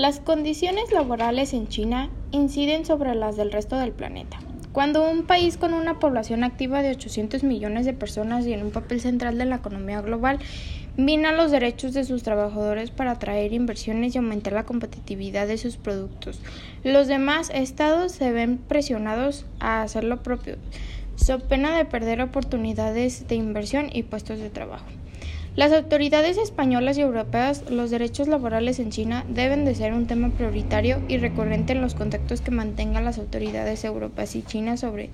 Las condiciones laborales en China inciden sobre las del resto del planeta. Cuando un país con una población activa de 800 millones de personas y en un papel central de la economía global mina los derechos de sus trabajadores para atraer inversiones y aumentar la competitividad de sus productos, los demás estados se ven presionados a hacer lo propio, so pena de perder oportunidades de inversión y puestos de trabajo. Las autoridades españolas y europeas, los derechos laborales en China deben de ser un tema prioritario y recurrente en los contactos que mantengan las autoridades europeas y chinas sobre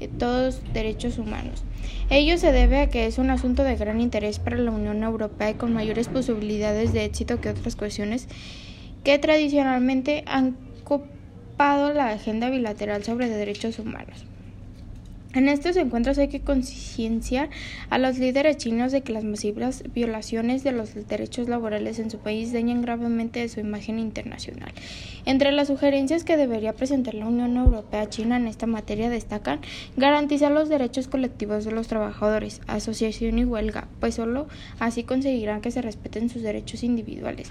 eh, todos derechos humanos. Ello se debe a que es un asunto de gran interés para la Unión Europea y con mayores posibilidades de éxito que otras cuestiones que tradicionalmente han copado la agenda bilateral sobre derechos humanos. En estos encuentros hay que concienciar a los líderes chinos de que las masivas violaciones de los derechos laborales en su país dañan gravemente su imagen internacional. Entre las sugerencias que debería presentar la Unión Europea a China en esta materia destacan garantizar los derechos colectivos de los trabajadores, asociación y huelga, pues solo así conseguirán que se respeten sus derechos individuales.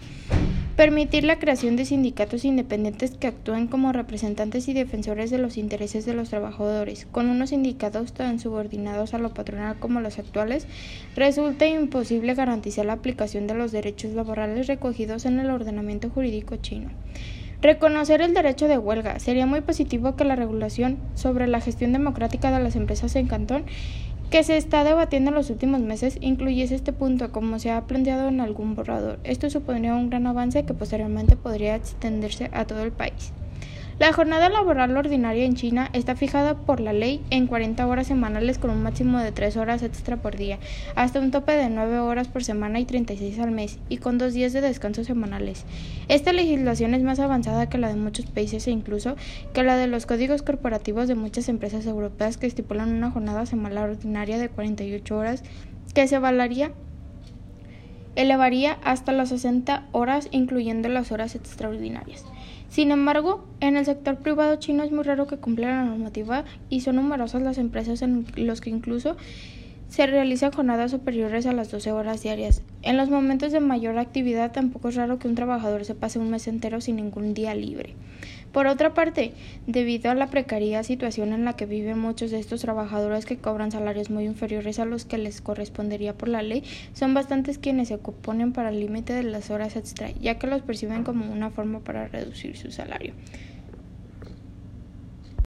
Permitir la creación de sindicatos independientes que actúen como representantes y defensores de los intereses de los trabajadores, con unos sindicatos tan subordinados a lo patronal como los actuales, resulta imposible garantizar la aplicación de los derechos laborales recogidos en el ordenamiento jurídico chino. Reconocer el derecho de huelga sería muy positivo que la regulación sobre la gestión democrática de las empresas en Cantón que se está debatiendo en los últimos meses incluyese este punto como se ha planteado en algún borrador. Esto supondría un gran avance que posteriormente podría extenderse a todo el país. La jornada laboral ordinaria en China está fijada por la ley en 40 horas semanales con un máximo de 3 horas extra por día, hasta un tope de 9 horas por semana y 36 al mes, y con dos días de descanso semanales. Esta legislación es más avanzada que la de muchos países e incluso que la de los códigos corporativos de muchas empresas europeas que estipulan una jornada semanal ordinaria de 48 horas que se valaría elevaría hasta las 60 horas, incluyendo las horas extraordinarias. Sin embargo, en el sector privado chino es muy raro que cumpla la normativa y son numerosas las empresas en las que incluso se realizan jornadas superiores a las 12 horas diarias. En los momentos de mayor actividad tampoco es raro que un trabajador se pase un mes entero sin ningún día libre. Por otra parte, debido a la precaria situación en la que viven muchos de estos trabajadores que cobran salarios muy inferiores a los que les correspondería por la ley, son bastantes quienes se oponen para el límite de las horas extra, ya que los perciben como una forma para reducir su salario.